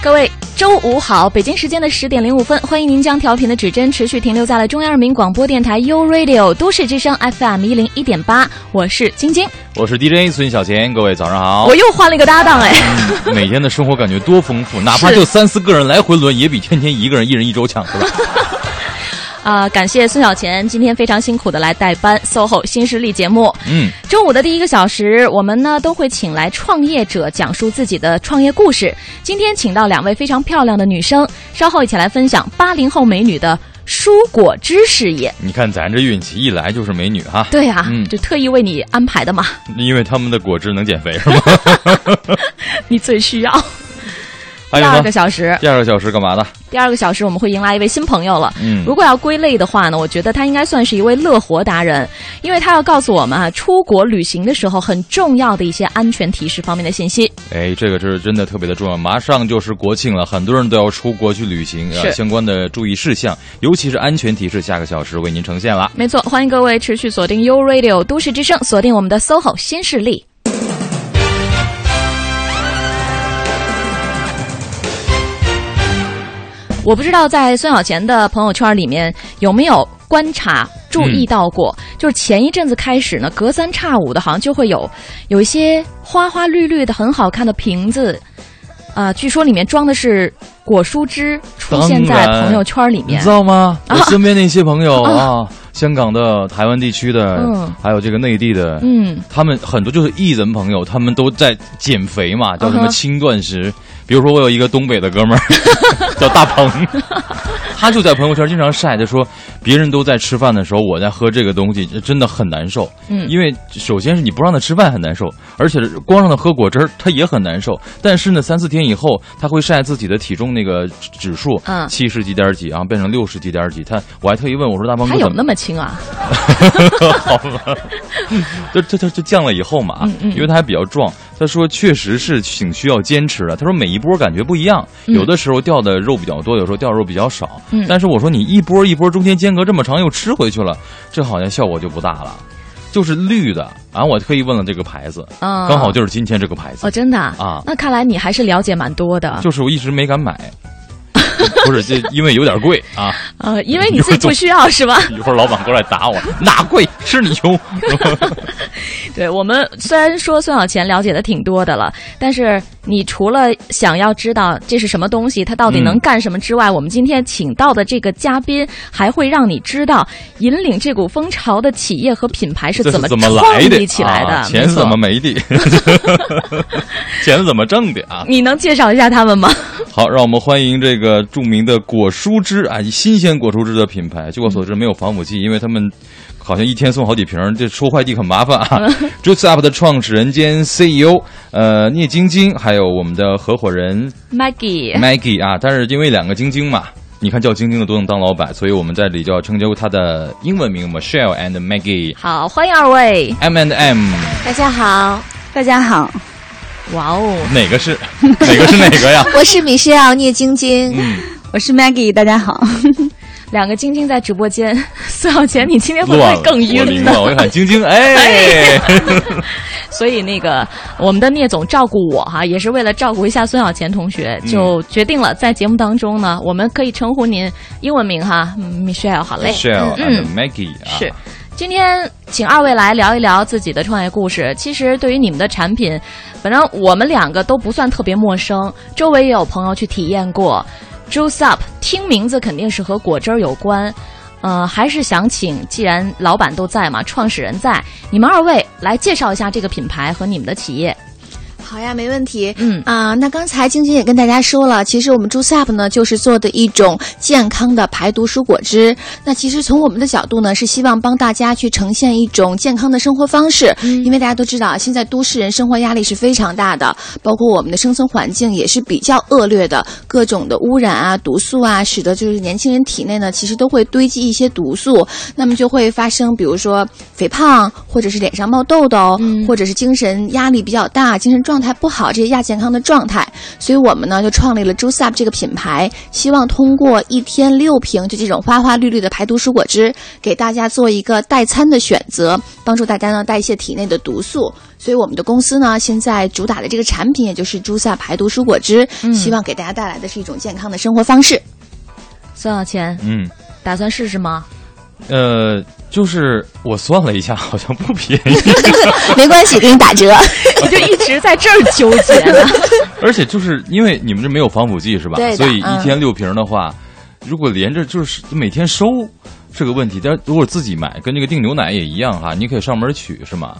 各位，周五好！北京时间的十点零五分，欢迎您将调频的指针持续停留在了中央人民广播电台 u Radio 都市之声 FM 一零一点八，我是晶晶，我是 DJ 孙小贤，各位早上好。我又换了一个搭档哎，每天的生活感觉多丰富，哪怕就三四个人来回轮，也比天天一个人一人一周强，是吧？啊，感谢孙小钱今天非常辛苦的来代班 SOHO 新势力节目。嗯，周五的第一个小时，我们呢都会请来创业者讲述自己的创业故事。今天请到两位非常漂亮的女生，稍后一起来分享八零后美女的蔬果汁事业。你看咱这运气一来就是美女哈。对呀、嗯就特意为你安排的嘛，因为他们的果汁能减肥是吗？你最需要。还有第二个？小时，第二个小时干嘛呢？第二个小时我们会迎来一位新朋友了。嗯如果要归类的话呢，我觉得他应该算是一位乐活达人，因为他要告诉我们啊，出国旅行的时候很重要的一些安全提示方面的信息。哎，这个是真的特别的重要。马上就是国庆了，很多人都要出国去旅行啊，相关的注意事项，尤其是安全提示，下个小时为您呈现了。没错，欢迎各位持续锁定 U Radio 都市之声，锁定我们的 SOHO 新势力。我不知道在孙小钱的朋友圈里面有没有观察注意到过，就是前一阵子开始呢，隔三差五的，好像就会有有一些花花绿绿的很好看的瓶子，啊、据说里面装的是果蔬汁，出现在朋友圈里面你知。道吗？啊我身边那些朋友 啊，香港的、台湾地区的，嗯还有这个内地的，嗯，他们很多就是艺人朋友，他们都在减肥嘛，叫什么轻断食。比如说，我有一个东北的哥们儿 叫大鹏，他就在朋友圈经常晒，他说别人都在吃饭的时候，我在喝这个东西，真的很难受。嗯因为首先是你不让他吃饭很难受，而且光让他喝果汁儿，他也很难受。但是呢，三四天以后，他会晒自己的体重那个指数，嗯七十几点几，然后变成六十几点几。他我还特意问我说：“大鹏哥怎么还有那么轻啊？好吧，这这这这降了以后嘛，嗯嗯因为他还比较壮，他说确实是挺需要坚持的。他说每一波感觉不一样，嗯有的时候掉的肉比较多，有时候掉肉比较少。嗯但是我说你一波一波中间间隔这么长又吃回去了，这好像效果就不大了。就是绿的，然后我特意问了这个牌子，啊，刚好就是今天这个牌子哦，，真的啊那看来你还是了解蛮多的。就是我一直没敢买，不是这因为有点贵啊。呃，因为你自己不需要是吧？一会儿老板过来打我，哪贵是你穷。对我们虽然说孙小钱了解的挺多的了，但是你除了想要知道这是什么东西，它到底能嗯干什么之外，我们今天请到的这个嘉宾还会让你知道引领这股风潮的企业和品牌是怎么这是怎么创来的？立起来的，啊钱是怎么没的？钱是怎么挣的啊？你能介绍一下他们吗？好，让我们欢迎这个著名的果蔬汁啊，新鲜果蔬汁的品牌。据我所知，没有防腐剂，因为他们好像一天送好几瓶，这收快递很麻烦啊。Juice Up 的创始人兼 CEO 呃聂晶晶，还有我们的合伙人 Maggie，Maggie 啊，但是因为两个晶晶嘛。你看叫晶晶的都能当老板，所以我们在这里就要称呼她的英文名 Michelle and Maggie 好，欢迎二位。M and M，大家好，大家好，哇哦，哪个是哪个是哪个呀？我是 Michelle 聂晶晶，嗯，我是 Maggie，大家好。两个晶晶在直播间，孙小钱，你今天会不，会更我晕呢？凌乱，我一看晶晶，哎，所以那个我们的聂总照顾我哈，也是为了照顾一下孙小钱同学，嗯就决定了在节目当中呢，我们可以称呼您英文名哈嗯，Michelle，好嘞。Michelle 嗯 and Maggie 啊，是，今天请二位来聊一聊自己的创业故事。其实对于你们的产品，反正我们两个都不算特别陌生，周围也有朋友去体验过。Juice Up，听名字肯定是和果汁儿有关。呃，还是想请，既然老板都在嘛，创始人在，你们二位来介绍一下这个品牌和你们的企业。好呀，没问题。嗯啊、那刚才晶晶也跟大家说了，其实我们 Juice Up 呢，就是做的一种健康的排毒蔬果汁。那其实从我们的角度呢，是希望帮大家去呈现一种健康的生活方式。因为大家都知道，现在都市人生活压力是非常大的，包括我们的生存环境也是比较恶劣的，各种的污染啊、毒素啊，使得就是年轻人体内呢，其实都会堆积一些毒素，那么就会发生，比如说肥胖，或者是脸上冒痘痘，嗯或者是精神压力比较大、精神状状态不好，这些亚健康的状态，所以我们呢就创立了 Juice Up 这个品牌，希望通过一天六瓶就这种花花绿绿的排毒蔬果汁，给大家做一个代餐的选择，帮助大家呢代谢体内的毒素。所以我们的公司呢，现在主打的这个产品，也就是 Juice Up 排毒蔬果汁，希望给大家带来的是一种健康的生活方式。孙小钱，嗯，打算试试吗？呃，就是我算了一下，好像不便宜，没关系，给你打折。我就一直在这儿纠结呢。而且就是因为你们这没有防腐剂是吧对？所以一嗯天六瓶的话，如果连着就是每天收是个问题。但如果自己买，跟这个订牛奶也一样哈，你可以上门取是吗？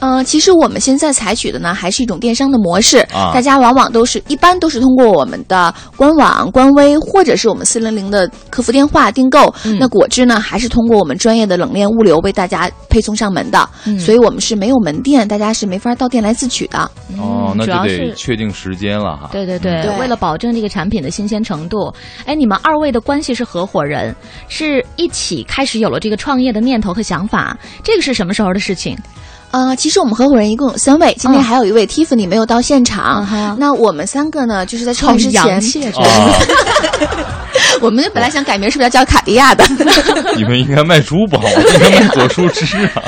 嗯、其实我们现在采取的呢，还是一种电商的模式。啊大家往往都是一般都是通过我们的官网、官微，或者是我们四零零的客服电话订购。嗯那果汁呢，还是通过我们专业的冷链物流为大家配送上门的。嗯所以我们是没有门店，大家是没法到店来自取的。哦，那就得主要是确定时间了哈。对对对，对为了保证这个产品的新鲜程度，哎，你们二位的关系是合伙人，是一起开始有了这个创业的念头和想法，这个是什么时候的事情？呃，其实我们合伙人一共有三位，今天嗯还有一位 Tiffany 没有到现场。嗯那我们三个呢，就是在创业之前 我们本来想改名，是不是要叫卡地亚的？你们应该卖珠宝，应该卖果蔬汁啊。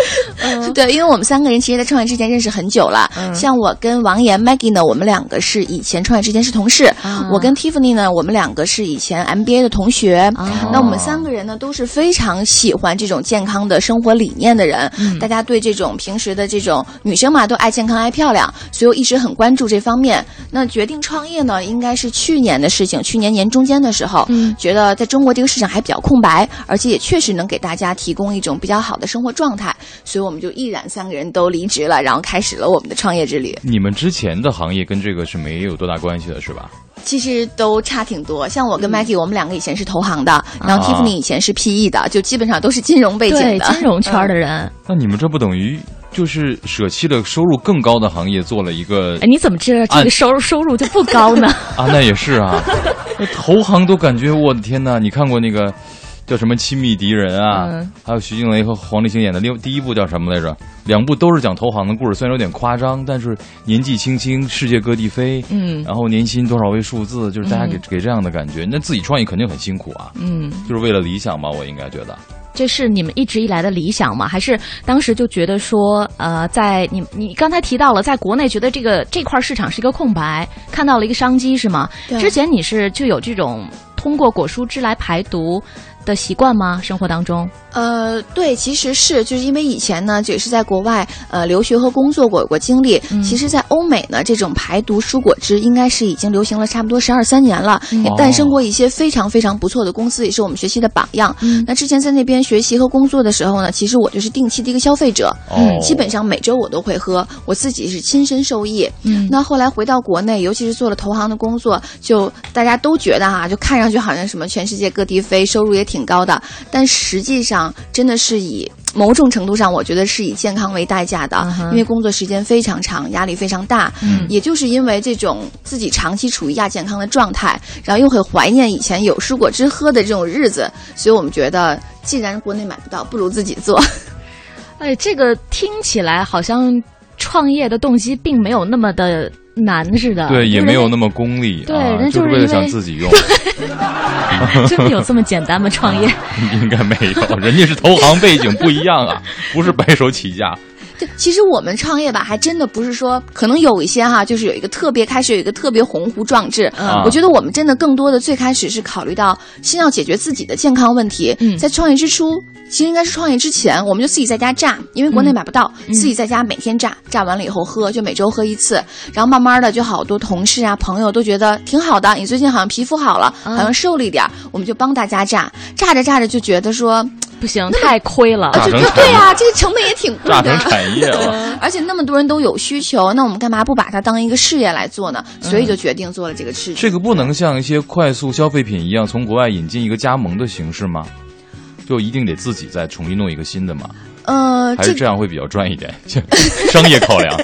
对，因为我们三个人其实，在创业之前认识很久了。嗯像我跟王岩、Maggie 呢，我们两个是以前创业之前是同事；啊我跟 Tiffany 呢，我们两个是以前 MBA 的同学。哦那我们三个人呢，都是非常喜欢这种健康的生活理念的人。嗯大家对这种平时的这种女生嘛，都爱健康、爱漂亮，所以我一直很关注这方面。那决定创业呢，应该是去年的事情，去年年中间的时候，嗯觉得在中国这个市场还比较空白，而且也确实能给大家提供一种比较好的生活状态，所以我们就毅然三个人都离职了，然后开始了我们的创业之旅。你们之前的行业跟这个是没有多大关系的，是吧？其实都差挺多，像我跟 Maggie，、我们两个以前是投行的，然后啊 Tiffany 以前是 PE 的，就基本上都是金融背景的。金融圈的人，那你们这不等于就是舍弃了收入更高的行业，做了一个哎，你怎么知道这个收入收入就不高呢？啊？那也是啊，那投行都感觉我的天呐！你看过那个叫什么《亲密敌人》啊？嗯还有徐静蕾和黄立行演的另第一部叫什么来着？两部都是讲投行的故事，虽然有点夸张，但是年纪轻轻，世界各地飞，嗯然后年薪多少位数字，就是大家给、嗯给这样的感觉。那自己创业肯定很辛苦啊，嗯，就是为了理想吧，我应该觉得。这是你们一直以来的理想吗？还是当时就觉得说，呃，在你你刚才提到了，在国内觉得这个这块市场是一个空白，看到了一个商机是吗？之前你是就有这种通过果蔬汁来排毒的习惯吗？生活当中？呃，对，其实是就是因为以前呢，也是在国外呃留学和工作过，有过经历。嗯其实，在欧美呢，这种排毒蔬果汁应该是已经流行了差不多十二三年了，嗯也诞生过一些非常非常不错的公司，也是我们学习的榜样。嗯那之前在那边学习和工作的时候呢，其实我就是定期的一个消费者，哦，基本上每周我都会喝，我自己是亲身受益。嗯那后来回到国内，尤其是做了投行的工作，就大家都觉得哈、就看上去好像什么全世界各地飞，收入也挺高的，但实际上真的是以某种程度上，我觉得是以健康为代价的，因为工作时间非常长，压力非常大。嗯也就是因为这种自己长期处于亚健康的状态，然后又很怀念以前有蔬果汁喝的这种日子，所以我们觉得，既然国内买不到，不如自己做。哎，这个听起来好像创业的动机并没有那么的难似的。对，也没有那么么功利对啊，人就是为了想自己用，真的有这么简单吗？创业？应该没有，人家是投行背景不一样啊，不是白手起家。对，其实我们创业吧，还真的不是说，可能有一些哈，就是有一个特别开始有一个特别鸿鹄壮志。嗯我觉得我们真的更多的最开始是考虑到先要解决自己的健康问题。嗯在创业之初，其实应该是创业之前，我们就自己在家榨，因为国内买不到，自己在家每天榨，榨完了以后喝，就每周喝一次。然后慢慢的，就好多同事啊、朋友都觉得挺好的，你最近好像皮肤好了，嗯好像瘦了一点儿，我们就帮大家榨，榨着榨着就觉得说，不行，太亏了。榨成产业，对呀、这个成本也挺贵榨的成。产业了。而且那么多人都有需求，那我们干嘛不把它当一个事业来做呢？所以就决定做了这个事情。这个不能像一些快速消费品一样，从国外引进一个加盟的形式吗？就一定得自己再重新弄一个新的吗？呃，这还是这样会比较赚一点？商业考量。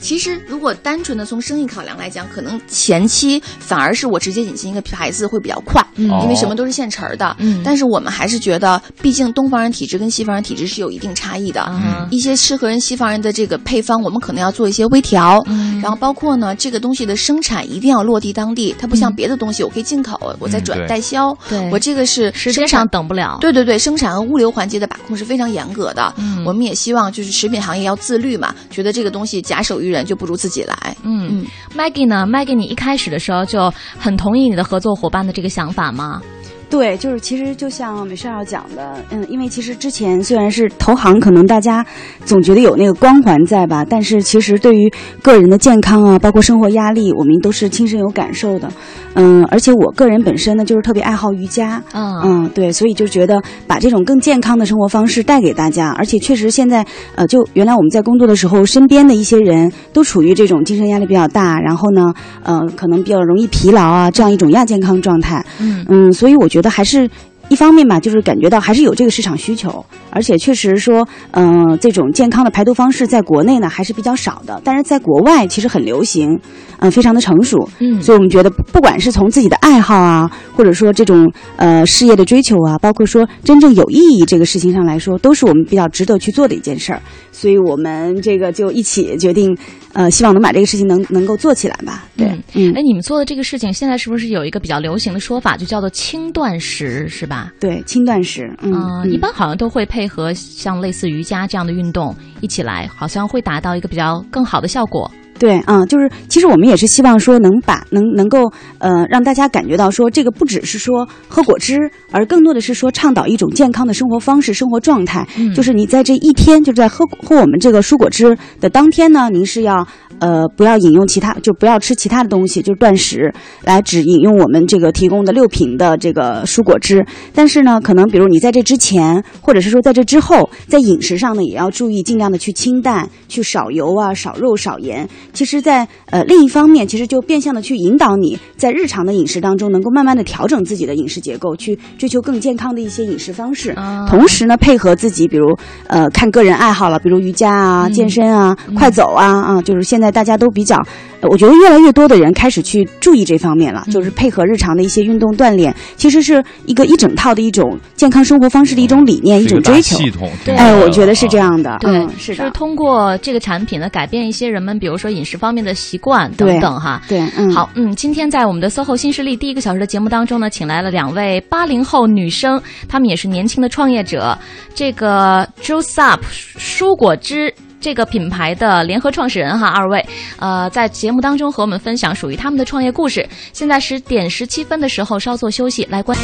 其实如果单纯的从生意考量来讲，可能前期反而是我直接引进一个牌子会比较快，嗯因为什么都是现成儿的。嗯但是我们还是觉得，毕竟东方人体质跟西方人体质是有一定差异的。嗯一些适合人西方人的这个配方，我们可能要做一些微调。嗯然后包括呢，这个东西的生产一定要落地当地，它不像别的东西，我可以进口，我再转代销。对我这个是时间上等不了。对对对，生产和物流环节的把控是非常严格的。嗯我们也希望就是食品行业要自律嘛，觉得这个东西假手于人就不如自己来。嗯嗯，Maggie 呢？Maggie，你一开始的时候就很同意你的合作伙伴的这个想法吗？对，就是其实就像美少要讲的，嗯，因为其实之前虽然是投行，可能大家总觉得有那个光环在吧，但是其实对于个人的健康啊，包括生活压力，我们都是亲身有感受的。嗯，而且我个人本身呢，就是特别爱好瑜伽，嗯嗯，对，所以就觉得把这种更健康的生活方式带给大家，而且确实现在，呃，就原来我们在工作的时候，身边的一些人都处于这种精神压力比较大，然后呢，呃，可能比较容易疲劳啊，这样一种亚健康状态。嗯嗯，所以我觉得还是。一方面吧，就是感觉到还是有这个市场需求，而且确实说，嗯、这种健康的排毒方式在国内呢还是比较少的，但是在国外其实很流行，嗯、非常的成熟。嗯所以我们觉得，不不管是从自己的爱好啊，或者说这种呃事业的追求啊，包括说真正有意义这个事情上来说，都是我们比较值得去做的一件事儿。所以我们这个就一起决定，呃，希望能把这个事情能能够做起来吧。对，嗯嗯，哎，你们做的这个事情，现在是不是有一个比较流行的说法，就叫做轻断食，是吧？对，轻断食，嗯一般好像都会配合像类似瑜伽这样的运动一起来，好像会达到一个比较更好的效果。对，嗯，就是其实我们也是希望说能把能能够呃让大家感觉到说这个不只是说喝果汁，而更多的是说倡导一种健康的生活方式、生活状态。嗯就是你在这一天，就在喝喝我们这个蔬果汁的当天呢，您是要呃不要饮用其他，就不要吃其他的东西，就是断食，来只饮用我们这个提供的六瓶的这个蔬果汁。但是呢，可能比如你在这之前，或者是说在这之后，在饮食上呢，也要注意尽量的去清淡，去少油啊、少肉、少盐。其实在，呃另一方面，其实就变相的去引导你在日常的饮食当中，能够慢慢的调整自己的饮食结构，去追求更健康的一些饮食方式。啊同时呢，配合自己，比如呃看个人爱好了，比如瑜伽啊、嗯健身啊、快走啊啊，就是现在大家都比较，呃我觉得越来越多的人开始去注意这方面了，嗯就是配合日常的一些运动锻炼，其实是一个一整套的一种健康生活方式的一种理念、一种追求。系统。对哎，我觉得是这啊。样的，对，嗯，是的，就是通过这个产品呢，改变一些人们，比如说饮食方面的习惯等等哈。对，嗯，好，嗯，今天在我们的 SOHO 新势力第一个小时的节目当中呢，请来了两位八零后女生，她们也是年轻的创业者。这个 Juice Up 蔬果汁。这个品牌的联合创始人哈，二位，呃，在节目当中和我们分享属于他们的创业故事。现在十点十七分的时候，稍作休息，来关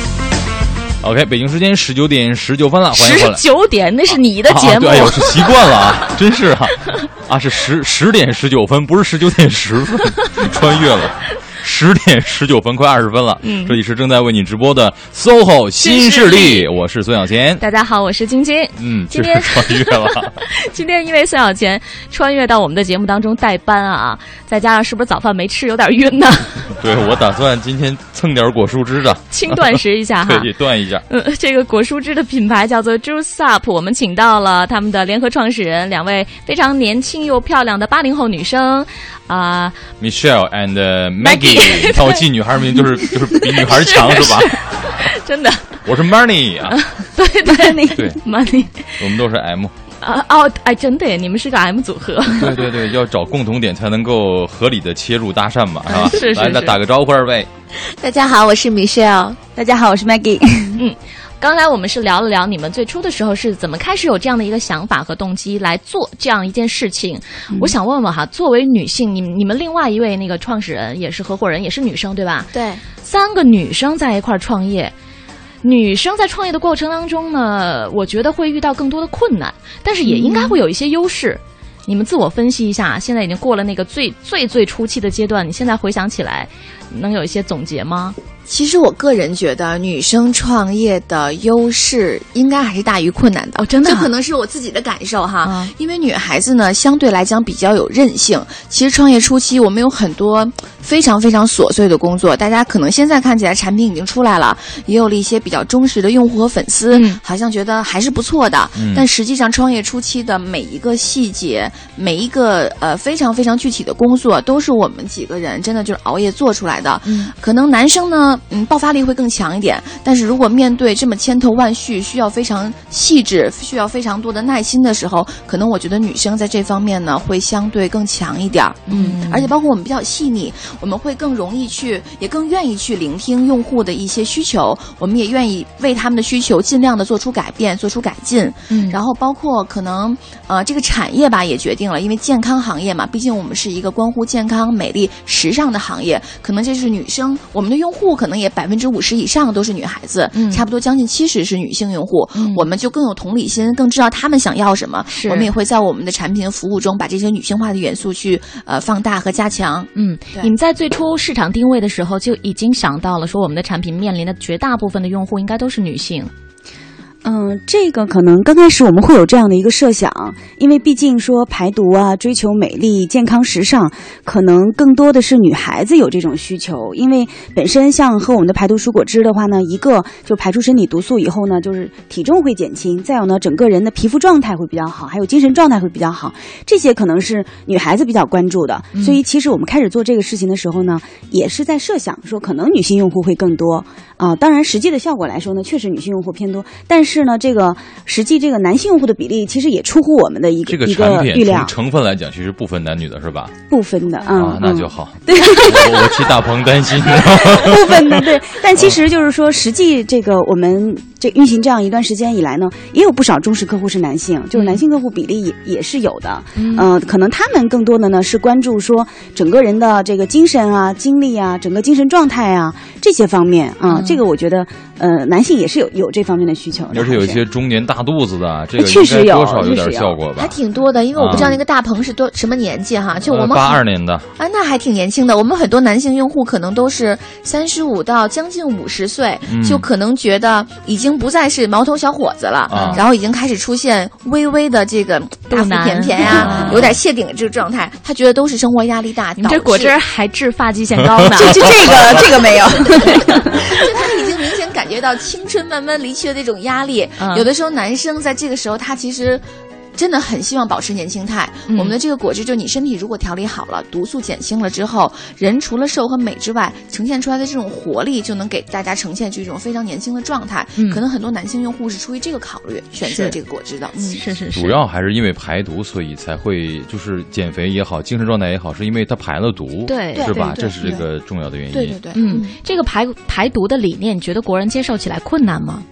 OK，北京时间十九点十九分了，欢迎回十。九点，那是你的节目。啊、对，哎呦，是习惯了啊，真是啊，啊是十十点十九分，不是十九点十分，穿越了。十点十九分，快二十分了。嗯这里是正在为你直播的 SOHO 新势力，我是孙小贤。大家好，我是晶晶。嗯，今天穿越了。今天因为孙小贤穿越到我们的节目当中代班啊，再加上是不是早饭没吃，有点晕呢？对，我打算今天蹭点果蔬汁的，轻断食一下哈。可。以断一下。嗯，这个果蔬汁的品牌叫做 Juice Up，我们请到了他们的联合创始人，两位非常年轻又漂亮的八零后女生，啊、Michelle and Maggie 你看我记女孩名就是就是比女孩强是吧？真的，我是 Money 啊，对对，那对。Money 我们都是 M。啊哦，哎，真的耶，你们是个 M 组合。对对对，要找共同点才能够合理的切入搭讪嘛，是吧？是是来，那打个招呼，二位。大家好，我是 Michelle。大家好，我是 Maggie。嗯刚才我们是聊了聊你们最初的时候是怎么开始有这样的一个想法和动机来做这样一件事情。我想问问哈，作为女性，你们你们另外一位那个创始人也是合伙人，也是女生对吧？对，三个女生在一块儿创业，女生在创业的过程当中呢，我觉得会遇到更多的困难，但是也应该会有一些优势。你们自我分析一下，现在已经过了那个最最最初期的阶段，你现在回想起来，能有一些总结吗？其实我个人觉得，女生创业的优势应该还是大于困难的。哦真的啊这可能是我自己的感受哈。啊因为女孩子呢，相对来讲比较有韧性。其实创业初期，我们有很多非常非常琐碎的工作。大家可能现在看起来产品已经出来了，也有了一些比较忠实的用户和粉丝，嗯好像觉得还是不错的。嗯但实际上，创业初期的每一个细节，每一个呃非常非常具体的工作，都是我们几个人真的就是熬夜做出来的。嗯，可能男生呢，嗯，爆发力会更强一点，但是如果面对这么千头万绪，需要非常细致，需要非常多的耐心的时候，可能我觉得女生在这方面呢会相对更强一点儿。嗯而且包括我们比较细腻，我们会更容易去，也更愿意去聆听用户的一些需求，我们也愿意为他们的需求尽量的做出改变，做出改进。嗯然后包括可能呃这个产业吧也决定了，因为健康行业嘛，毕竟我们是一个关乎健康、美丽、时尚的行业，可能这是女生，我们的用户可能也百分之五十以上都是女孩子，嗯差不多将近七十是女性用户，嗯我们就更有同理心，更知道她们想要什么，我们也会在我们的产品服务中把这些女性化的元素去呃放大和加强。嗯，你们在最初市场定位的时候就已经想到了，说我们的产品面临的绝大部分的用户应该都是女性。嗯，这个可能刚开始我们会有这样的一个设想，因为毕竟说排毒啊、追求美丽、健康、时尚，可能更多的是女孩子有这种需求。因为本身像喝我们的排毒蔬果汁的话呢，一个就排出身体毒素以后呢，就是体重会减轻，再有呢，整个人的皮肤状态会比较好，还有精神状态会比较好，这些可能是女孩子比较关注的。所以其实我们开始做这个事情的时候呢，也是在设想说，可能女性用户会更多啊、当然实际的效果来说呢，确实女性用户偏多，但是呢，这个实际这个男性用户的比例其实也出乎我们的一个这个一产品从成分来讲，其实不分男女的是吧？不分的嗯啊，那嗯就好。我我替大鹏担心。不分的对，但其实就是说，实际这个我们这运行这样一段时间以来呢，也有不少忠实客户是男性，就是男性客户比例也也是有的。嗯、可能他们更多的呢是关注说整个人的这个精神啊、精力啊、整个精神状态啊这些方面啊、这个我觉得呃男性也是有有这方面的需求的，而且有一些中年大肚子的，这个确实有应该多少有点效果吧？还挺多的，因为我不知道啊那个大鹏是多什么年纪哈，就我们八二年的，啊，那还挺年轻的。我们很多男性用户可能都是三十五到将近五十岁，嗯就可能觉得已经不再是毛头小伙子了，啊然后已经开始出现微微的这个大腹便便呀、啊有点谢顶的这个状态。他觉得都是生活压力大，你们这果汁还治发际线高呢。就就这个 这个没有。就他已经明显感觉到青春慢慢离去的那种压力。嗯有的时候男生在这个时候，他其实。真的很希望保持年轻态。嗯我们的这个果汁，就你身体如果调理好了，毒素减轻了之后，人除了瘦和美之外，呈现出来的这种活力，就能给大家呈现出一种非常年轻的状态。嗯可能很多男性用户是出于这个考虑选择这个果汁的。嗯，是是是，主要还是因为排毒，所以才会就是减肥也好，精神状态也好，是因为它排了毒，对是吧？这是这个重要的原因。对对对，嗯，这个排排毒的理念，你觉得国人接受起来困难吗？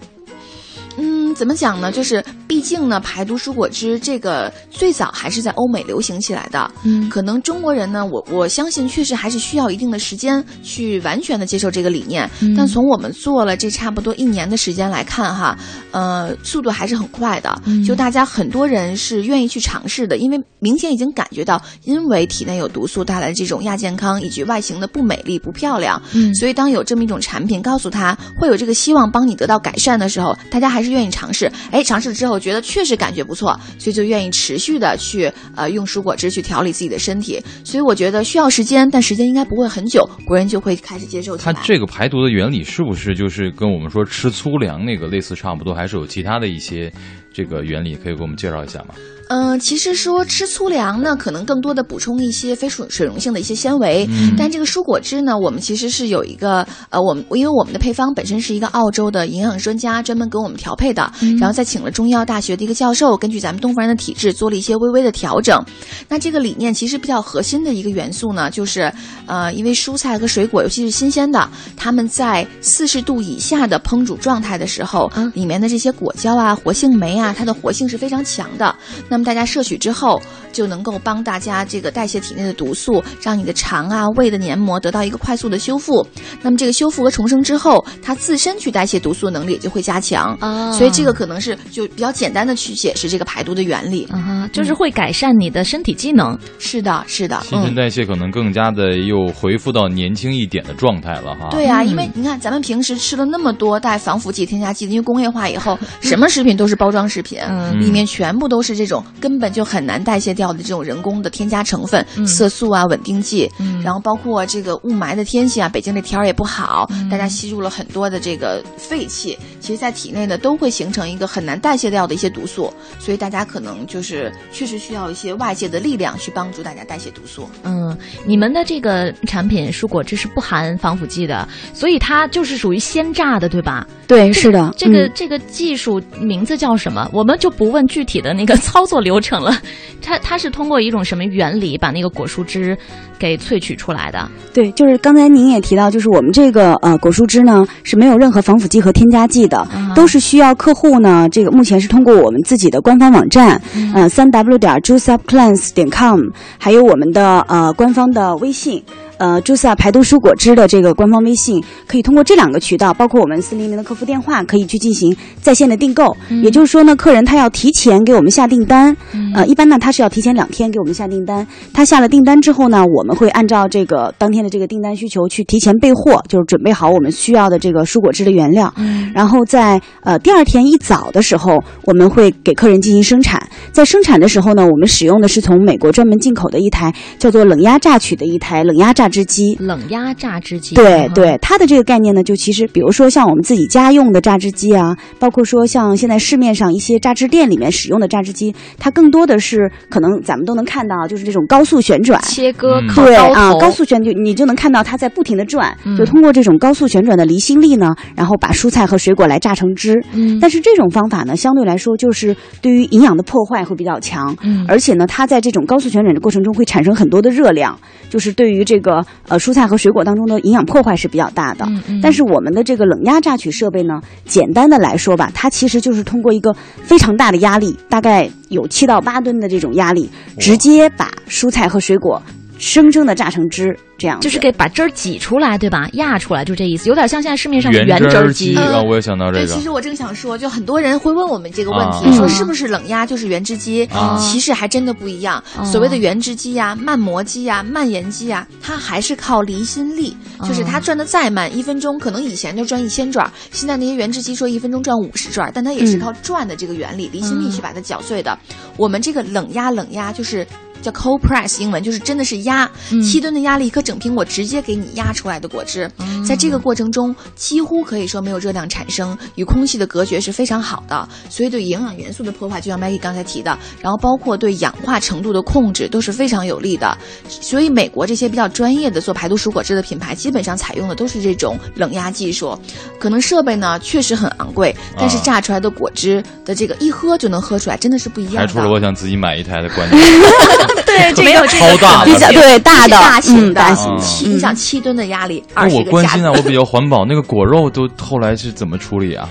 嗯，怎么讲呢？就是毕竟呢，排毒蔬果汁这个最早还是在欧美流行起来的。嗯可能中国人呢，我我相信确实还是需要一定的时间去完全的接受这个理念。嗯但从我们做了这差不多一年的时间来看哈，呃，速度还是很快的。嗯就大家很多人是愿意去尝试的，因为明显已经感觉到，因为体内有毒素带来的这种亚健康以及外形的不美丽、不漂亮，嗯所以当有这么一种产品告诉他会有这个希望帮你得到改善的时候，大家还是愿意尝尝试。哎，尝试了之后觉得确实感觉不错，所以就愿意持续的去呃用蔬果汁去调理自己的身体。所以我觉得需要时间，但时间应该不会很久，国人就会开始接受它。这个排毒的原理是不是就是跟我们说吃粗粮那个类似差不多，还是有其他的一些这个原理可以给我们介绍一下吗？嗯、其实说吃粗粮呢，可能更多的补充一些非水水溶性的一些纤维，嗯但这个蔬果汁呢，我们其实是有一个呃，我们因为我们的配方本身是一个澳洲的营养专家专门给我们调配的，然后再请了中医药大学的一个教授，根据咱们东方人的体质做了一些微微的调整。那这个理念其实比较核心的一个元素呢，就是呃，因为蔬菜和水果，尤其是新鲜的，它们在四十度以下的烹煮状态的时候，嗯里面的这些果胶啊、活性酶啊，它的活性是非常强的。那么大家摄取之后，就能够帮大家这个代谢体内的毒素，让你的肠啊、胃的黏膜得到一个快速的修复。那么这个修复和重生之后，它自身去代谢毒素能力也就会加强。啊所以这个可能是就比较简单的去解释这个排毒的原理。嗯哼，就是会改善你的身体机能。是的，是的，新陈嗯。代谢可能更加的又恢复到年轻一点的状态了哈。对啊，嗯因为你看，咱们平时吃了那么多带防腐剂、添加剂的，因为工业化以后，什么食品都是包装食品，嗯里面全部都是这种根本就很难代谢掉的这种人工的添加成分，嗯色素啊、稳定剂。嗯然后包括这个雾霾的天气啊，北京这天儿也不好，大家吸入了很多的这个废气，其实在体内呢都会形成一个很难代谢掉的一些毒素，所以大家可能就是确实需要一些外界的力量去帮助大家代谢毒素。嗯，你们的这个产品蔬果汁是不含防腐剂的，所以它就是属于鲜榨的，对吧？对，是的，这个、嗯这个技术名字叫什么？我们就不问具体的那个 操作流程了。它它是通过一种什么原理把那个果蔬汁给萃取出来的？对，就是刚才您也提到，就是我们这个呃果蔬汁呢是没有任何防腐剂和添加剂的，啊都是需要客户呢这个目前是通过我们自己的官方网站，嗯，三 w 点 juiceupcleanse 点 com，还有我们的呃官方的微信。呃，Juice 排毒蔬果汁的这个官方微信，可以通过这两个渠道，包括我们四零零的客服电话，可以去进行在线的订购。也就是说呢，客人他要提前给我们下订单，呃，一般呢他是要提前两天给我们下订单。他下了订单之后呢，我们会按照这个当天的这个订单需求去提前备货，就是准备好我们需要的这个蔬果汁的原料。然后在呃第二天一早的时候，我们会给客人进行生产。在生产的时候呢，我们使用的是从美国专门进口的一台叫做冷压榨取的一台冷压榨汁机。冷压榨汁机。啊，对对，它的这个概念呢，就其实比如说像我们自己家用的榨汁机啊，包括说像现在市面上一些榨汁店里面使用的榨汁机，它更多的是可能咱们都能看到，就是这种高速旋转。切割嗯对啊，高速旋就你就能看到它在不停的转，嗯就通过这种高速旋转的离心力呢，然后把蔬菜和水果来榨成汁。嗯但是这种方法呢，相对来说就是对于营养的破坏会比较强，嗯而且呢，它在这种高速旋转的过程中会产生很多的热量，就是对于这个呃蔬菜和水果当中的营养破坏是比较大的。嗯嗯但是我们的这个冷压榨取设备呢，简单的来说吧，它其实就是通过一个非常大的压力，大概有七到八吨的这种压力，直接把蔬菜和水果生生的榨成汁，这样就是给把汁儿挤出来，对吧？压出来，就这意思，有点像现在市面上的原汁机啊，我也想到这个对，其实我正想说，就很多人会问我们这个问题，啊说是不是冷压就是原汁机？啊其实还真的不一样。哦所谓的原汁机呀、慢磨机呀、慢研机呀，它还是靠离心力，就是它转的再慢，一分钟可能以前就转一千转，现在那些原汁机说一分钟转五十转，但它也是嗯靠转的这个原理，离心力去把它搅碎的。我们这个冷压冷压就是。叫 cold press，英文就是真的是压，七吨的压力一颗整苹果直接给你压出来的果汁，在这个过程中几乎可以说没有热量产生，与空气的隔绝是非常好的，所以对营养元素的破坏，就像 Maggie 刚才提的，然后包括对氧化程度的控制都是非常有利的。所以美国这些比较专业的做排毒蔬果汁的品牌，基本上采用的都是这种冷压技术，可能设备呢确实很昂贵，但是啊榨出来的果汁的这个一喝就能喝出来，真的是不一样的。排除了我想自己买一台的观念。对，这没有这个超大的比较对大的大型的，嗯大型的七你想七吨的压力，那二十我关心啊，我比较环保，那个果肉都后来是怎么处理啊？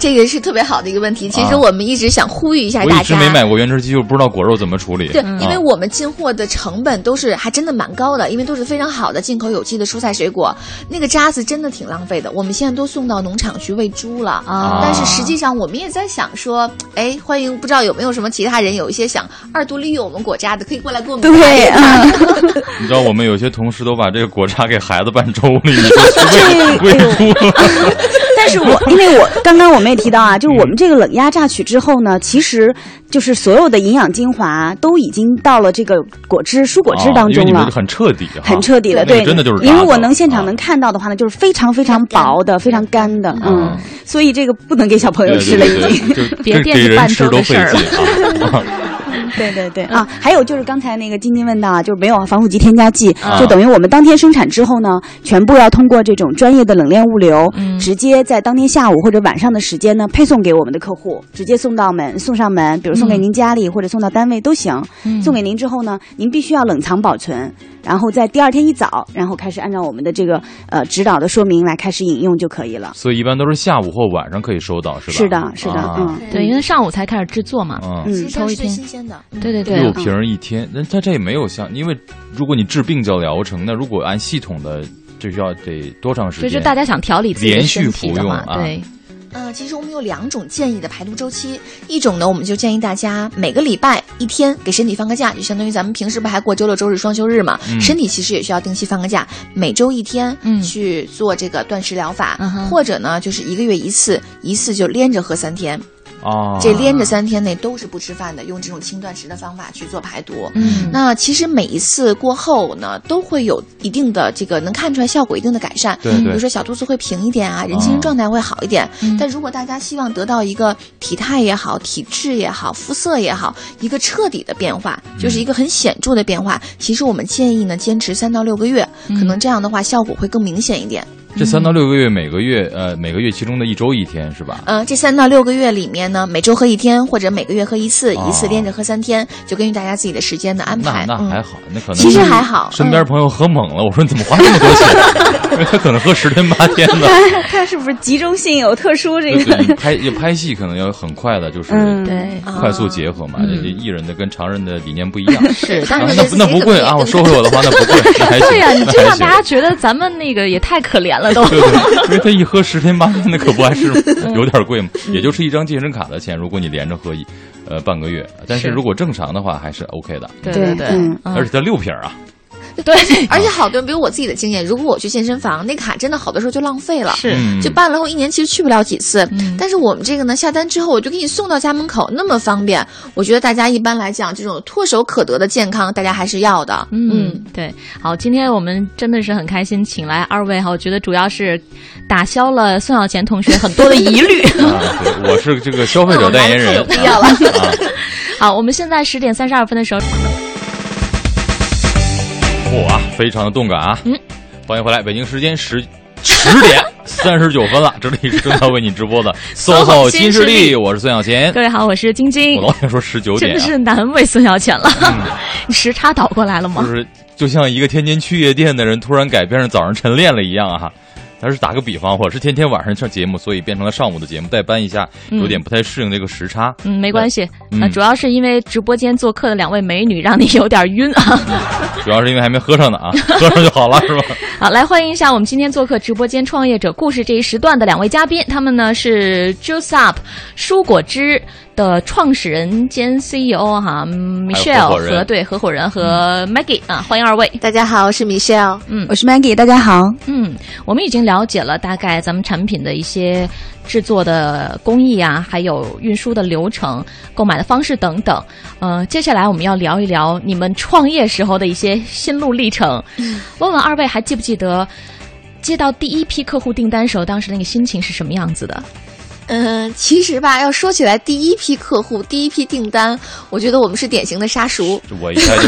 这个是特别好的一个问题。其实啊我们一直想呼吁一下大家。一直没买过原汁机，我不知道果肉怎么处理。对，因为啊我们进货的成本都是还真的蛮高的，因为都是非常好的进口有机的蔬菜水果，那个渣子真的挺浪费的。我们现在都送到农场去喂猪了啊但是实际上我们也在想说，哎，欢迎不知道有没有什么其他人有一些想二度利用我们果渣的，可以过来给我们对谈一谈嗯 你知道我们有些同事都把这个果渣给孩子拌粥里，你说去喂 喂猪。但是我 因为我刚刚我们也提到啊，就是我们这个冷压榨取之后呢，其实就是所有的营养精华都已经到了这个果汁、蔬果汁啊当中了。很彻底哈，很彻底了，对，那个真的就是因为我能现场啊能看到的话呢，就是非常非常薄的、非常干的，嗯，所以这个不能给小朋友吃了，已经。别惦记拌吃都费粥的事儿劲啊。对对对啊，还有就是刚才那个晶晶问到啊，就是没有防腐剂添加剂，啊就等于我们当天生产之后呢，全部要通过这种专业的冷链物流，嗯直接在当天下午或者晚上的时间呢配送给我们的客户，直接送到门送上门，比如送给您家里、或者送到单位都行。嗯送给您之后呢，您必须要冷藏保存，然后在第二天一早，然后开始按照我们的这个呃指导的说明来开始饮用就可以了。所以一般都是下午或晚上可以收到，是吧？是的，是的，啊嗯，对，因为上午才开始制作嘛。嗯。新鲜的。对对对六，瓶儿一天，那它这也没有像，因为如果你治病叫疗程，那如果按系统的，这需要得多长时间？就是大家想调理自己连续身体的话，服用啊对，呃，其实我们有两种建议的排毒周期，一种呢，我们就建议大家每个礼拜一天给身体放个假，就相当于咱们平时不还过周六周日双休日嘛，嗯身体其实也需要定期放个假，每周一天，嗯去做这个断食疗法，嗯或者呢，就是一个月一次，一次就连着喝三天。啊，这连着三天内都是不吃饭的，用这种轻断食的方法去做排毒。嗯那其实每一次过后呢，都会有一定的这个能看出来效果，一定的改善。对对比如说小肚子会平一点啊，人精神状态会好一点。嗯但如果大家希望得到一个体态也好、体质也好、肤色也好，一个彻底的变化，就是一个很显著的变化，其实我们建议呢坚持三到六个月，可能这样的话效果会更明显一点。这三到六个月，每个月呃每个月其中的一周一天是吧？嗯、这三到六个月里面呢，每周喝一天，或者每个月喝一次，哦一次连着喝三天，就根据大家自己的时间的安排。那那还好，那可能其实还好身边朋友喝猛了，我说你怎么花这么多钱？因为他可能喝十天八天的。他是不是集中性有特殊这个？拍要拍戏可能要很快的，就是嗯对。快速结合嘛。嗯这艺人的跟常人的理念不一样。是，但啊是那那不贵啊！我收回我的话，那不贵，还行。对呀、你那还行这让大家觉得咱们那个也太可怜了都。对对，因为他一喝十天八天，的可不还是嗯 有点贵吗？也就是一张健身卡的钱，如果你连着喝一呃半个月，但是是。如果正常的话还是 OK 的，对对对，嗯而且它六瓶啊，对，而且好多人，比如我自己的经验，如果我去健身房，那卡真的好多时候就浪费了。是嗯，就办了后一年其实去不了几次，嗯但是我们这个呢，下单之后我就给你送到家门口，那么方便。我觉得大家一般来讲，这种唾手可得的健康，大家还是要的。嗯，对，好，今天我们真的是很开心，请来二位哈，我觉得主要是打消了宋小钱同学很多的疑虑。啊，对，我是这个消费者代言人，有必要了。啊，好，我们现在十点三十二分的时候，哇，非常的动感啊！嗯，欢迎回来，北京时间十十点三十九分了，这里是正在为你直播的 SOHO 新势力，我是孙小贤。各位好，我是晶晶我，老想说十九点啊，真的是难为孙小贤了，你 时差倒过来了吗？就是就像一个天天去夜店的人突然改变成早上晨练了一样啊。但是打个比方，我是天天晚上上节目，所以变成了上午的节目，代班一下，有点不太适应这个时差。嗯，没关系，嗯呃，主要是因为直播间做客的两位美女让你有点晕啊。主要是因为还没喝上呢啊，喝上就好了，是吧？好，来欢迎一下我们今天做客直播间创业者故事这一时段的两位嘉宾，他们呢是 Juice Up 蔬果汁的创始人兼 CEO 哈 Michelle 和对合伙人和 Maggie 啊，欢迎二位。大家好，我是 Michelle 嗯。我是 Maggie，大家好。嗯，我们已经了解了大概咱们产品的一些制作的工艺啊，还有运输的流程、购买的方式等等。呃，接下来我们要聊一聊你们创业时候的一些心路历程。问问二位还记不记得接到第一批客户订单时候，当时那个心情是什么样子的？嗯，其实吧，要说起来，第一批客户、第一批订单，我觉得我们是典型的杀熟。我一开始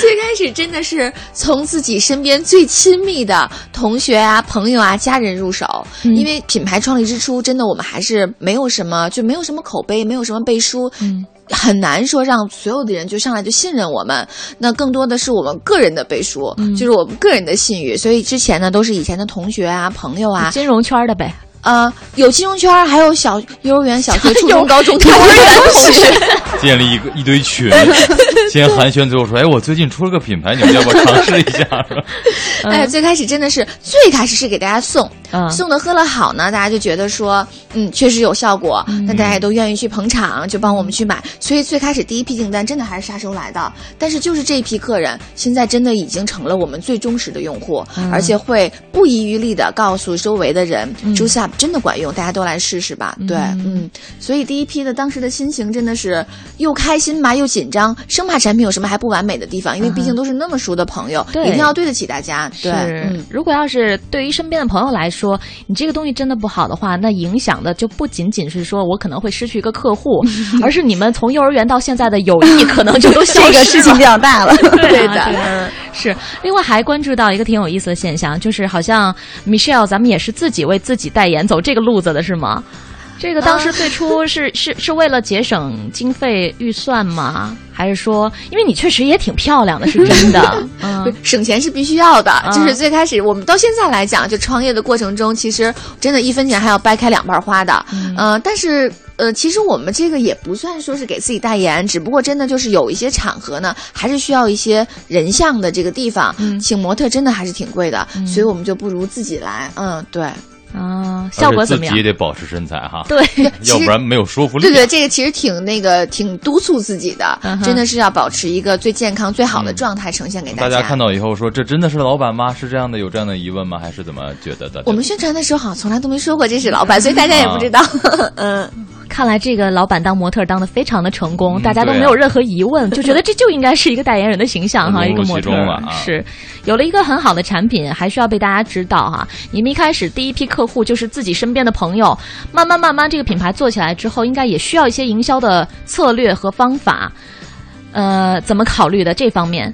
最开始真的是从自己身边最亲密的同学啊、朋友啊、家人入手，嗯因为品牌创立之初，真的我们还是没有什么，就没有什么口碑，没有什么背书，嗯，很难说让所有的人就上来就信任我们。那更多的是我们个人的背书，嗯就是我们个人的信誉。所以之前呢，都是以前的同学啊、朋友啊，金融圈的呗。呃，有金融圈，还有小幼儿园、小学、初中、高中、幼儿园同学。建立一个一堆群，先寒暄，最后说：“哎，我最近出了个品牌，你们要不要尝试一下？”？哎，最开始真的是最开始是给大家送，嗯送的喝了好呢，大家就觉得说，嗯，确实有效果，那大家也都愿意去捧场，就帮我们去买。所以最开始第一批订单真的还是啥时候来的，但是就是这一批客人，现在真的已经成了我们最忠实的用户，而且会不遗余力的告诉周围的人、嗯 j u i c e Up 真的管用，大家都来试试吧。对，嗯，所以第一批的当时的心情真的是又开心吧，又紧张，生怕产品有什么还不完美的地方，因为毕竟都是那么熟的朋友，对一定要对得起大家。对，嗯。如果要是对于身边的朋友来说，你这个东西真的不好的话，那影响的就不仅仅是说我可能会失去一个客户，而是你们从幼儿园到现在的友谊可能就都消失了。这个事情比较大了。对的是。另外还关注到一个挺有意思的现象，就是好像 Michelle 咱们也是自己为自己代言走这个路子的是吗？这个当时最初是、是是为了节省经费预算吗？还是说，因为你确实也挺漂亮的，是真的？嗯，省钱是必须要的，就是最开始我们到现在来讲，就创业的过程中，其实真的一分钱还要掰开两半花的，嗯、呃，但是。呃，其实我们这个也不算说是给自己代言，只不过真的就是有一些场合呢，还是需要一些人像的这个地方，嗯请模特真的还是挺贵的，所以我们就不如自己来。嗯，对，啊，效果怎么样自己也？得保持身材哈，对，要不然没有说服力。对对，这个其实挺那个挺督促自己的，嗯真的是要保持一个最健康、最好的状态呈现给大家。大家看到以后说：“这真的是老板吗？是这样的？有这样的疑问吗？还是怎么觉得的？”我们宣传的时候好像从来都没说过这是老板，所以大家也不知道。嗯，看来这个老板当模特当的非常的成功，嗯大家都没有任何疑问，就觉得这就应该是一个代言人的形象哈，一个模特是有了一个很好的产品，还需要被大家知道哈。你们一开始第一批客户就是自己身边的朋友，慢慢慢慢这个品牌做起来之后，应该也需要一些营销的策略和方法。呃，怎么考虑的这方面？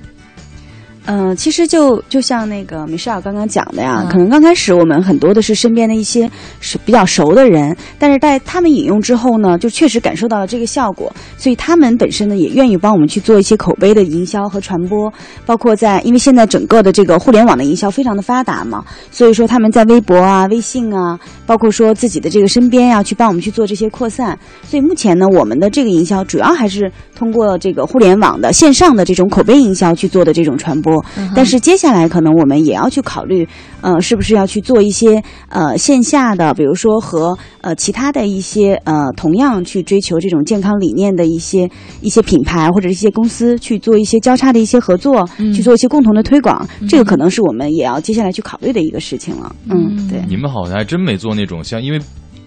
嗯、其实就就像那个米歇尔刚刚讲的呀，嗯可能刚开始我们很多的是身边的一些是比较熟的人，但是在他们引用之后呢，就确实感受到了这个效果，所以他们本身呢也愿意帮我们去做一些口碑的营销和传播，包括在因为现在整个的这个互联网的营销非常的发达嘛，所以说他们在微博啊、微信啊，包括说自己的这个身边呀、去帮我们去做这些扩散。所以目前呢，我们的这个营销主要还是通过这个互联网的线上的这种口碑营销去做的这种传播。但是接下来可能我们也要去考虑，呃，是不是要去做一些呃线下的，比如说和呃其他的一些呃同样去追求这种健康理念的一些一些品牌或者一些公司去做一些交叉的一些合作，去做一些共同的推广。这个可能是我们也要接下来去考虑的一个事情了。嗯，对。你们好像还真没做那种像，因为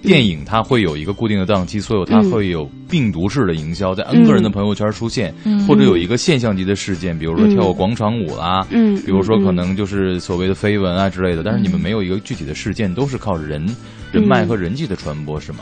电影它会有一个固定的档期，所以它嗯。会有病毒式的营销，在 N 个人的朋友圈出现，嗯。或者有一个现象级的事件，比如说跳个广场舞啦，嗯。比如说可能就是所谓的绯闻啊之类的，但是你们没有一个具体的事件，都是靠人人脉和人际的传播，是吗？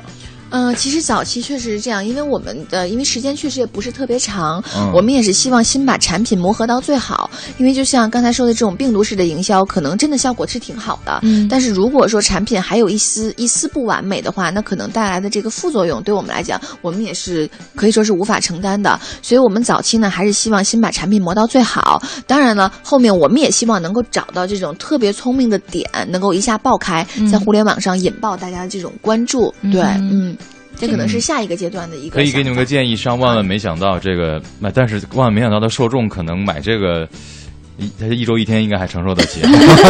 嗯，其实早期确实是这样，因为我们的因为时间确实也不是特别长，嗯我们也是希望先把产品磨合到最好。因为就像刚才说的这种病毒式的营销，可能真的效果是挺好的，嗯但是如果说产品还有一丝一丝不完美的话，那可能带来的这个副作用，对我们来讲，我们也是可以说是无法承担的。所以我们早期呢，还是希望先把产品磨到最好。当然了，后面我们也希望能够找到这种特别聪明的点，能够一下爆开，在互联网上引爆大家的这种关注。对，嗯嗯。这可能是下一个阶段的一个。可以给你们个建议，上万万没想到这个，那但是万万没想到的受众可能买这个。一他一周一天应该还承受得起，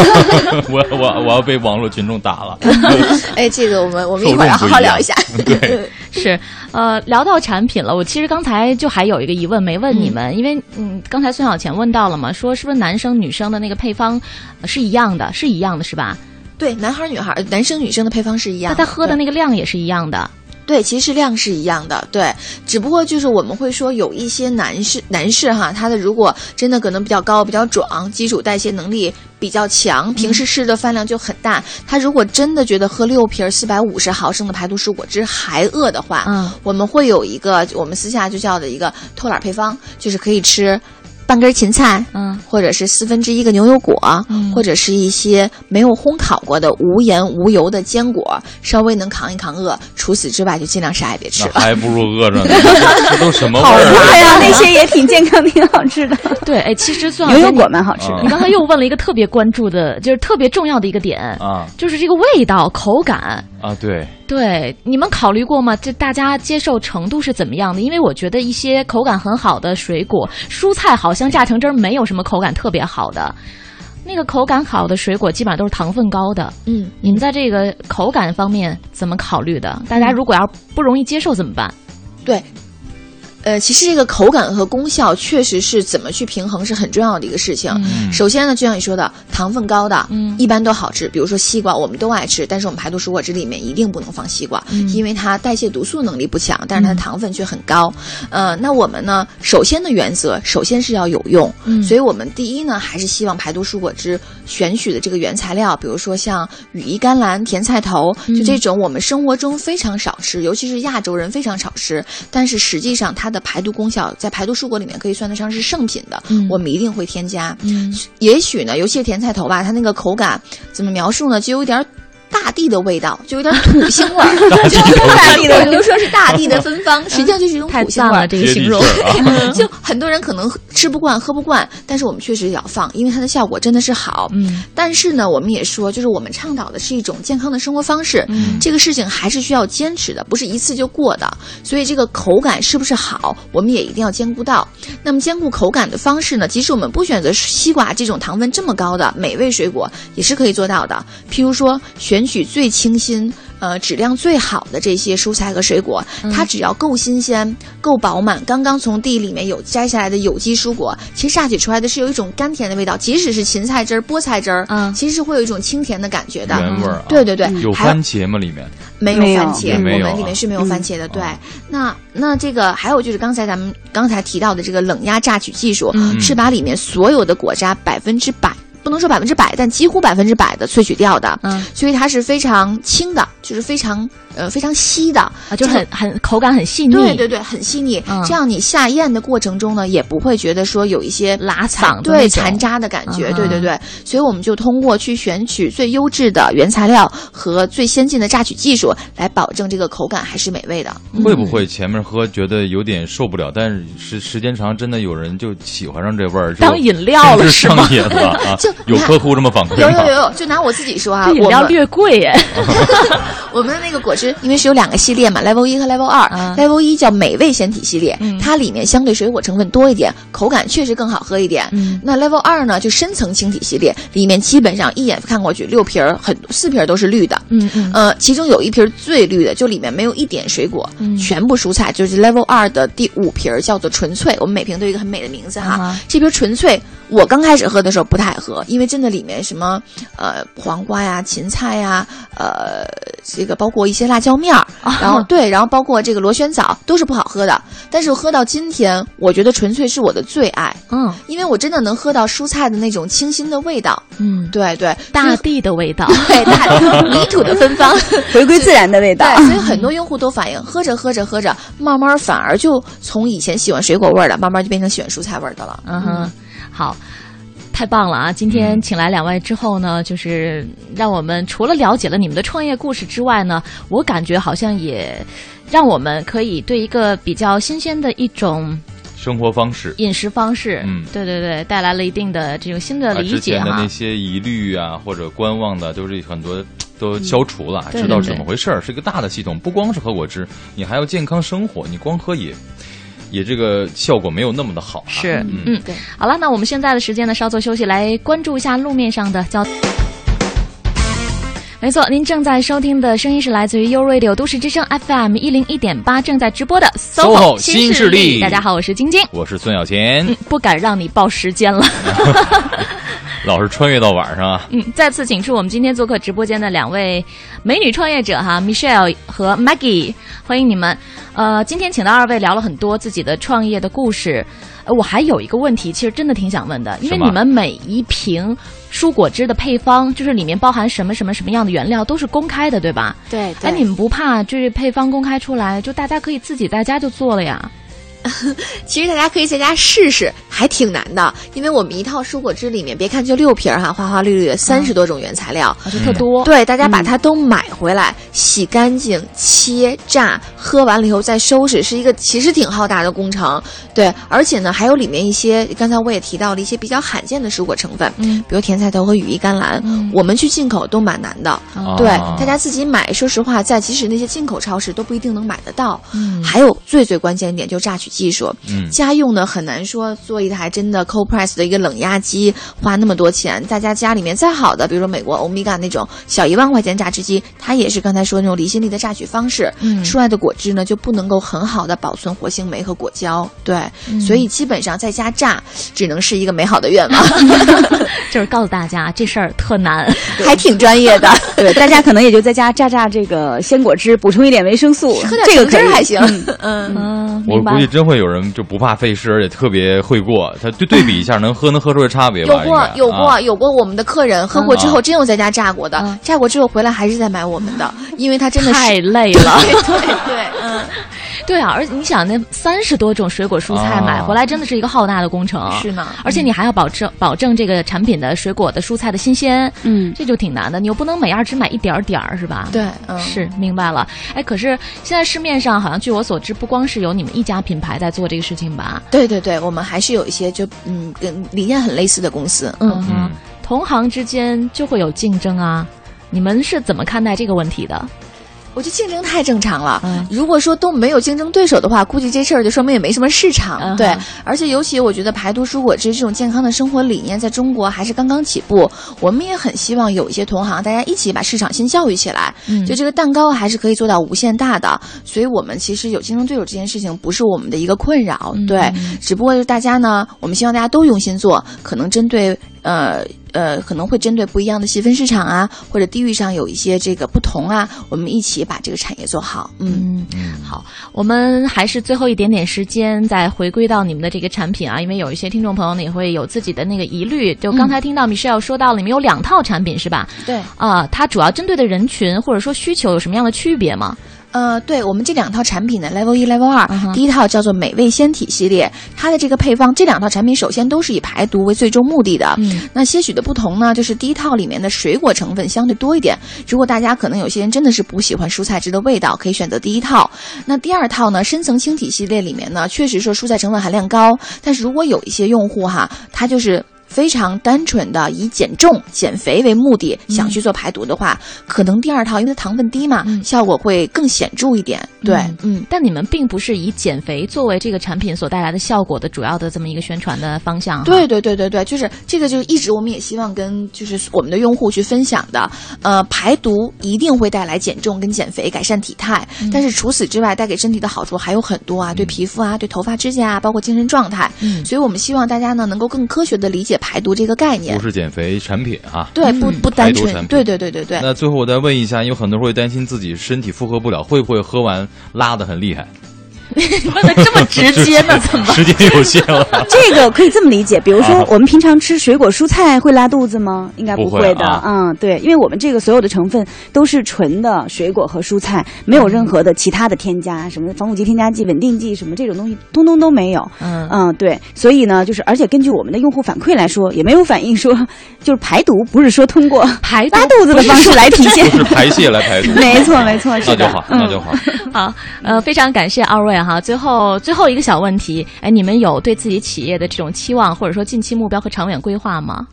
我我我要被网络群众打了。哎，这个我们我们一会儿要好好聊一下。对，是，呃，聊到产品了，我其实刚才就还有一个疑问没问你们，因为嗯，刚才孙小钱问到了嘛，说是不是男生女生的那个配方呃是一样的，是一样的，是吧？对，男孩儿女孩儿，男生女生的配方是一样的。那他喝的那个量也是一样的。对，其实量是一样的，对，只不过就是我们会说有一些男士男士哈，他的如果真的可能比较高、比较壮，基础代谢能力比较强，平时吃的饭量就很大，他如果真的觉得喝六瓶四百五十毫升的排毒蔬果汁还饿的话，嗯。我们会有一个我们私下就叫的一个偷懒配方，就是可以吃半根芹菜，嗯或者是四分之一个牛油果，嗯或者是一些没有烘烤过的无盐无油的坚果，稍微能扛一扛饿。除此之外，就尽量啥也别吃了。还不如饿着呢，这都什么味好儿啊？对呀，那些也挺健康、挺好吃的。对，哎，其实孙老师牛油果蛮好吃啊的你，刚才又问了一个特别关注的，就是特别重要的一个点，啊就是这个味道、口感。啊，对，对，你们考虑过吗？这大家接受程度是怎么样的？因为我觉得一些口感很好的水果、蔬菜，好像榨成汁儿没有什么口感特别好的。那个口感好的水果，基本上都是糖分高的。嗯，你们在这个口感方面怎么考虑的？大家如果要不容易接受怎么办？对。呃，其实这个口感和功效确实是怎么去平衡是很重要的一个事情。嗯首先呢，就像你说的，糖分高的，嗯一般都好吃。比如说西瓜，我们都爱吃，但是我们排毒蔬果汁里面一定不能放西瓜，嗯因为它代谢毒素能力不强，但是它的糖分却很高。呃，那我们呢，首先的原则，首先是要有用，嗯所以我们第一呢，还是希望排毒蔬果汁选取的这个原材料，比如说像羽衣甘蓝、甜菜头，嗯就这种我们生活中非常少吃，尤其是亚洲人非常少吃，但是实际上它的排毒功效在排毒蔬果里面可以算得上是圣品的，嗯我们一定会添加。嗯也许呢，尤其是甜菜头吧，它那个口感怎么描述呢？就有点大地的味道，就有点土腥味儿，就大地的，我就说是大地的芬芳，实际上就是一种土腥 味儿。这个形容。就很多人可能吃不惯、喝不惯，但是我们确实也要放，因为它的效果真的是好。嗯但是呢，我们也说，就是我们倡导的是一种健康的生活方式，嗯这个事情还是需要坚持的，不是一次就过的。所以这个口感是不是好，我们也一定要兼顾到。那么兼顾口感的方式呢，即使我们不选择西瓜这种糖分这么高的美味水果，也是可以做到的。譬如说，选取最清新。呃质量最好的这些蔬菜和水果，嗯它只要够新鲜、够饱满，刚刚从地里面有摘下来的有机蔬果，其实榨取出来的是有一种甘甜的味道，即使是芹菜汁儿、菠菜汁儿，嗯其实是会有一种清甜的感觉的。原味儿啊。对对对，有番茄吗？里面没没有有番茄，我们里面是没有番茄的。对哦，那那这个还有就是刚才咱们刚才提到的这个冷压榨取技术，嗯是把里面所有的果渣百分之百。不能说百分之百，但几乎百分之百的萃取掉的，嗯所以它是非常轻的，就是非常呃非常稀的，啊，就很很口感很细腻，对对对，很细腻。嗯这样你下咽的过程中呢，也不会觉得说有一些拉嗓对残渣的感觉。嗯对对对，所以我们就通过去选取最优质的原材料和最先进的榨取技术，来保证这个口感还是美味的。会不会前面喝觉得有点受不了，但是时时间长，真的有人就喜欢上这味儿，当饮料了是吗上？瘾了啊 就！有客户这么反馈吗？有有有有，就拿我自己说啊，这饮料略贵耶，我们的那个果汁，因为是有两个系列嘛，Level 一和 Level 二、嗯 Level 一叫美味鲜体系列，嗯它里面相对水果成分多一点，口感确实更好喝一点。嗯那 Level 二呢，就深层清体系列，里面基本上一眼看过去，六瓶儿很四瓶儿都是绿的。嗯嗯呃，其中有一瓶儿最绿的，就里面没有一点水果，嗯全部蔬菜，就是 Level 二的第五瓶儿叫做纯粹。我们每瓶都有一个很美的名字哈这瓶纯粹，我刚开始喝的时候不太爱喝，因为真的里面什么呃黄瓜呀、芹菜呀，呃这个包括一些辣椒面儿，然后对，然后包括这个螺旋藻都是不好喝的。但是喝到今天，我觉得纯粹是我的最爱，嗯因为我真的能喝到蔬菜的那种清新的味道。嗯，对对，大地的味道，对大地泥土的芬芳。回归自然的味道。对，所以很多用户都反映，喝着喝着喝着，慢慢反而就从以前喜欢水果味儿的，慢慢就变成喜欢蔬菜味儿的了。嗯哼，好。太棒了啊！今天请来两位之后呢，就是让我们除了了解了你们的创业故事之外呢，我感觉好像也让我们可以对一个比较新鲜的一种生活方式。饮食方式，嗯对对对，带来了一定的这种新的理解哈之前的那。些疑虑啊，或者观望的，都是很多都消除了，知道对对怎么回事儿，是一个大的系统，不光是喝果汁，你还要健康生活，你光喝也也这个效果没有那么的好、啊。是，嗯嗯，对。好了，那我们现在的时间呢，稍作休息，来关注一下路面上的交。没错，您正在收听的声音是来自于 U Radio 都市之声 FM 一零一点八正在直播的 SOHO 新新势力大家好，我是晶晶。我是孙小贤，嗯，不敢让你报时间了。老是穿越到晚上啊。嗯，再次请出我们今天做客直播间的两位美女创业者哈，Michelle 和 Maggie，欢迎你们。呃，今天请到二位聊了很多自己的创业的故事。呃，我还有一个问题，其实真的挺想问的，因为你们每一瓶蔬果汁的配方，就是里面包含什么什么什么样的原料，都是公开的，对吧？对哎，你们不怕就是配方公开出来，就大家可以自己在家就做了呀？其实大家可以在家试试，还挺难的，因为我们一套蔬果汁里面，别看就六瓶儿哈，花花绿绿的三十多种原材料。啊，就特多。对，大家把它都买回来，洗干净、切、榨，喝完了以后再收拾，是一个其实挺浩大的工程。对，而且呢，还有里面一些刚才我也提到了一些比较罕见的蔬果成分，嗯比如甜菜头和羽衣甘蓝，嗯我们去进口都蛮难的。啊对，啊大家自己买，说实话，在即使那些进口超市都不一定能买得到。嗯还有最最关键一点就是榨取技术，嗯家用呢很难说做一台真的 cold press 的一个冷压机花那么多钱。大家家里面再好的，比如说美国欧米伽那种小一万块钱榨汁机，它也是刚才说那种离心力的榨取方式，嗯出来的果汁呢就不能够很好的保存活性酶和果胶。对，嗯所以基本上在家榨只能是一个美好的愿望，就是告诉大家这事儿特难。还挺专业的。对，大家可能也就在家榨榨这个鲜果汁，补充一点维生素，喝点这个汁还行。嗯嗯，嗯，明白我估计真会有人就不怕费事，而且特别会过。他对对比一下，能喝能喝出来差别吧？有过有过、啊有过，我们的客人喝过之后真有在家榨过的，嗯榨过之后回来还是在买我们的，因为他真的是太累了。对对对，嗯，对啊，而且你想，那三十多种水果蔬菜啊买回来，真的是一个浩大的工程。是呢而且你还要保证保证这个产品的水果的蔬菜的新鲜，嗯，这就挺难的。你又不能每样只买一点儿点儿，是吧？。对，嗯，是明白了，哎，可是现在市面上好像据我所知，不光是有你们一家品牌在做这个事情吧？对对对，我们还是有一些就嗯跟理念很类似的公司，嗯。嗯嗯同行之间就会有竞争啊，你们是怎么看待这个问题的？我觉得竞争太正常了。嗯如果说都没有竞争对手的话，估计这事儿就说明也没什么市场。嗯对，而且尤其我觉得排毒蔬果汁这种健康的生活理念在中国还是刚刚起步。我们也很希望有一些同行大家一起把市场先教育起来。嗯就这个蛋糕还是可以做到无限大的，所以我们其实有竞争对手这件事情不是我们的一个困扰。嗯对，只不过就是大家呢，我们希望大家都用心做，可能针对呃。呃，可能会针对不一样的细分市场啊，或者地域上有一些这个不同啊，我们一起把这个产业做好。嗯，嗯，好，我们还是最后一点点时间，再回归到你们的这个产品啊，因为有一些听众朋友呢也会有自己的那个疑虑。就刚才听到米歇尔说到，你们有两套产品是吧？对。啊、它主要针对的人群或者说需求有什么样的区别吗？呃，对我们这两套产品呢，Level 一、Level 二、第一套叫做美味鲜体系列，它的这个配方，这两套产品首先都是以排毒为最终目的的。嗯，那些许的不同呢，就是第一套里面的水果成分相对多一点。如果大家可能有些人真的是不喜欢蔬菜汁的味道，可以选择第一套。那第二套呢，深层清体系列里面呢，确实说蔬菜成分含量高，但是如果有一些用户哈，他就是。非常单纯的以减重、减肥为目的，想去做排毒的话，可能第二套因为它糖分低嘛，嗯效果会更显著一点。对，嗯嗯但你们并不是以减肥作为这个产品所带来的效果的主要的这么一个宣传的方向。对对对对对，就是这个，就是一直我们也希望跟就是我们的用户去分享的。呃，排毒一定会带来减重跟减肥，改善体态。但是除此之外，带给身体的好处还有很多啊，对皮肤啊，对头发、指甲啊，包括精神状态。嗯所以我们希望大家呢能够更科学的理解排毒这个概念不。是减肥产品啊。对，不不单纯产品，对对对对对。那最后我再问一下，有很多人会担心自己身体负荷不了，会不会喝完拉的很厉害？问的这么直接呢？怎么？时间有限了。这个可以这么理解，比如说啊我们平常吃水果蔬菜会拉肚子吗？应该不会会的。啊嗯，对，因为我们这个所有的成分都是纯的水果和蔬菜，没有任何的其他的添加，什么防腐剂、添加剂、稳定剂什么这种东西，通通都没有。嗯嗯，对，所以呢，就是而且根据我们的用户反馈来说，也没有反映说就是排毒不是说通过 排拉肚子的方式来体现。不是排泄来排毒。没错，没错，是的。那就好，嗯那就好。好，呃，非常感谢二位哈。最后最后一个小问题，哎，你们有对自己企业的这种期望，或者说近期目标和长远规划吗？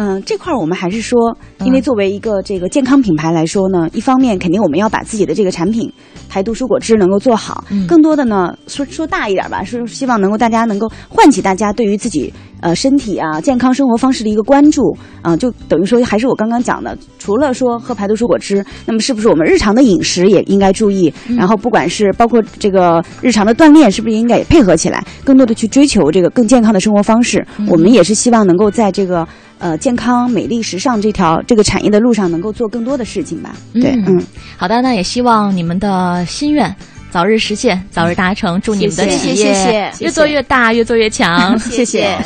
嗯，这块儿我们还是说，嗯因为作为一个这个健康品牌来说呢，一方面肯定我们要把自己的这个产品排毒蔬果汁能够做好，嗯更多的呢说说大一点吧，是希望能够大家能够唤起大家对于自己呃身体啊健康生活方式的一个关注啊、就等于说还是我刚刚讲的，除了说喝排毒蔬果汁，那么是不是我们日常的饮食也应该注意？嗯然后不管是包括这个日常的锻炼，是不是应该也配合起来，更多的去追求这个更健康的生活方式？嗯我们也是希望能够在这个。呃，健康、美丽、时尚这条这个产业的路上，能够做更多的事情吧。对，嗯嗯，好的，那也希望你们的心愿早日实现，早日达成。祝你们的谢谢谢谢越做越大，越做越强。谢谢。